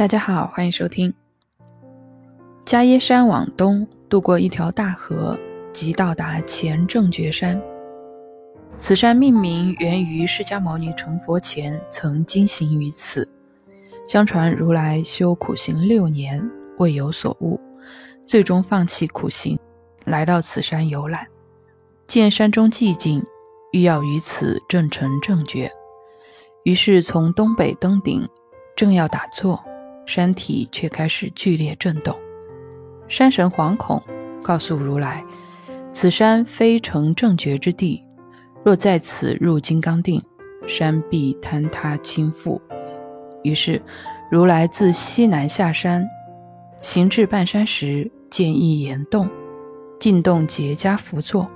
大家好，欢迎收听。迦耶山往东渡过一条大河，即到达前正觉山。此山命名源于释迦牟尼成佛前曾经行于此。相传如来修苦行六年未有所悟，最终放弃苦行，来到此山游览。见山中寂静，欲要于此正成正觉，于是从东北登顶，正要打坐，山体却开始剧烈震动。山神惶恐，告诉如来：“此山非成正觉之地，若在此入金刚定，山必坍塌倾覆。”于是，如来自西南下山，行至半山时，见一岩洞，进洞结跏趺坐，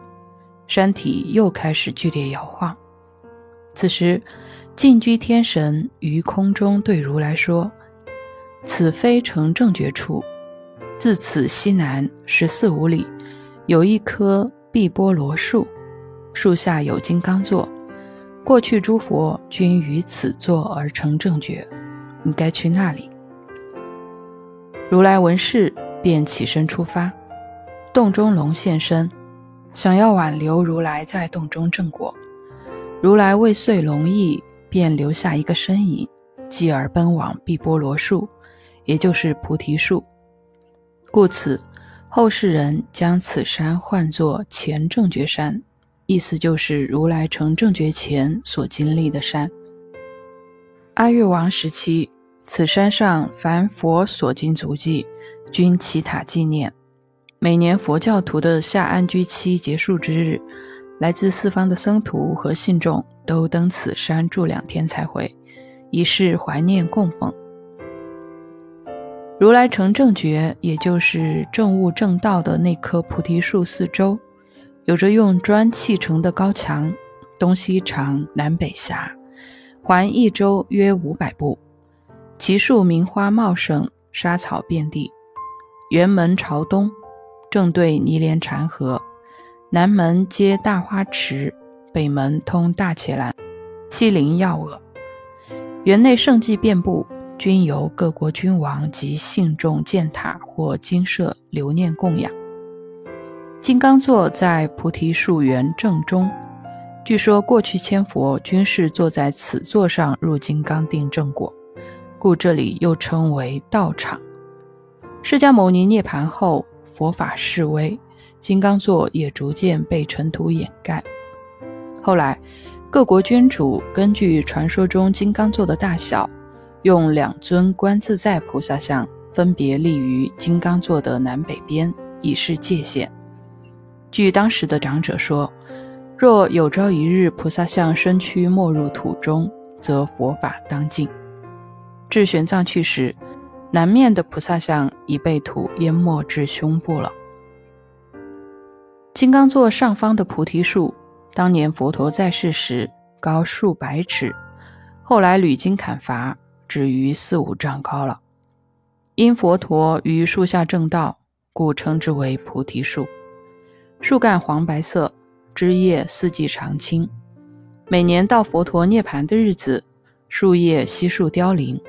山体又开始剧烈摇晃。此时，净居天神于空中对如来说：“此非成正觉处。”自此西南十四五里，有一棵碧波罗树，树下有金刚座。过去诸佛均于此座而成正觉，你该去那里。如来闻是，便起身出发。洞中龙现身，想要挽留如来在洞中正果。如来未遂龙意，便留下一个身影，继而奔往碧波罗树，也就是菩提树。故此，后世人将此山唤作前正觉山，意思就是如来成正觉前所经历的山。阿育王时期，此山上凡佛所经足迹，均起塔纪念。每年佛教徒的下安居期结束之日，来自四方的僧徒和信众都登此山住两天才回，以示怀念供奉。如来成正觉，也就是正悟正道的那棵菩提树四周，有着用砖砌成的高墙，东西长，南北狭，环一周约五百步。其树名花茂盛，沙草遍地。园门朝东，正对泥莲禅河；南门接大花池，北门通大伽蓝，西临药恶。园内圣迹遍布。均由各国君王及信众建塔或精舍留念供养。金刚座在菩提树园正中，据说过去千佛均是坐在此座上入金刚定正果，故这里又称为道场。释迦牟尼涅盘后，佛法式微，金刚座也逐渐被尘土掩盖。后来，各国君主根据传说中金刚座的大小。用两尊观自在菩萨像分别立于金刚座的南北边，以示界限。据当时的长者说，若有朝一日菩萨像身躯没入土中，则佛法当尽。至玄奘去时，南面的菩萨像已被土淹没至胸部了。金刚座上方的菩提树，当年佛陀在世时高数百尺，后来屡经砍伐。止于四五丈高了。因佛陀于树下正道，故称之为菩提树。树干黄白色，枝叶四季常青。每年到佛陀涅盘的日子，树叶悉数凋零，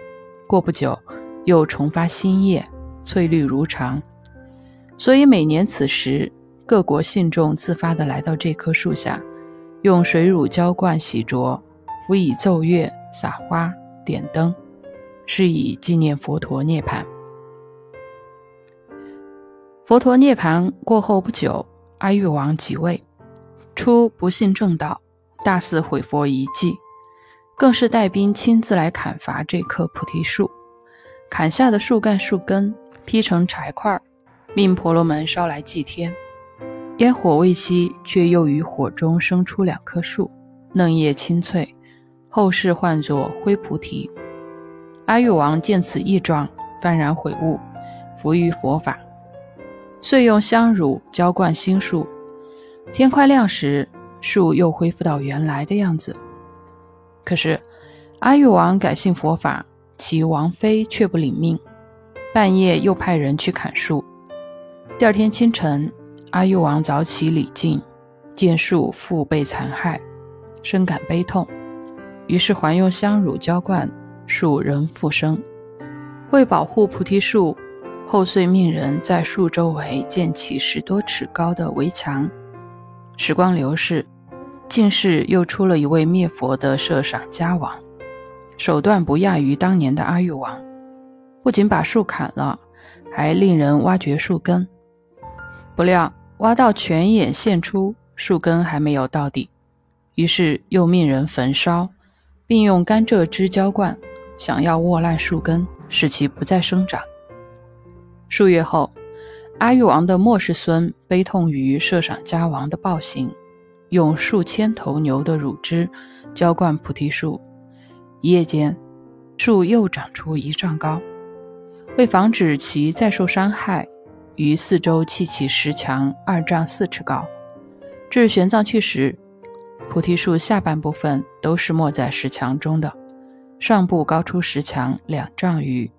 过不久又重发新叶，翠绿如常。所以每年此时，各国信众自发地来到这棵树下，用水乳浇灌洗濯，辅以奏乐、撒花、点灯。是以纪念佛陀涅槃。佛陀涅槃过后不久，阿育王即位，初不信正道，大肆毁佛遗迹，更是带兵亲自来砍伐这棵菩提树，砍下的树干树根劈成柴块，命婆罗门烧来祭天。烟火未熄，却又于火中生出两棵树，嫩叶青翠，后世唤作灰菩提。阿育王见此异状，幡然悔悟，服于佛法，遂用香乳浇灌新树。天快亮时，树又恢复到原来的样子。可是阿育王改信佛法，其王妃却不领命，半夜又派人去砍树。第二天清晨，阿育王早起礼敬，见树复被残害，深感悲痛，于是还用香乳浇灌。树人复生，为保护菩提树，后遂命人在树周围建起十多尺高的围墙。时光流逝，近世又出了一位灭佛的摄赏家王，手段不亚于当年的阿育王，不仅把树砍了，还令人挖掘树根。不料挖到泉眼现出，树根还没有到底，于是又命人焚烧，并用甘蔗汁浇灌，想要握烂树根。使其不再生长。数月后，阿育王的末世孙悲痛于摄赏家王的暴行，用数千头牛的乳汁浇灌菩提树。一夜间，树又长出一丈高。为防止其再受伤害，于四周砌起石墙二丈四尺高。至玄奘去时，菩提树下半部分都是没在石墙中的。上部高出石墙两丈余，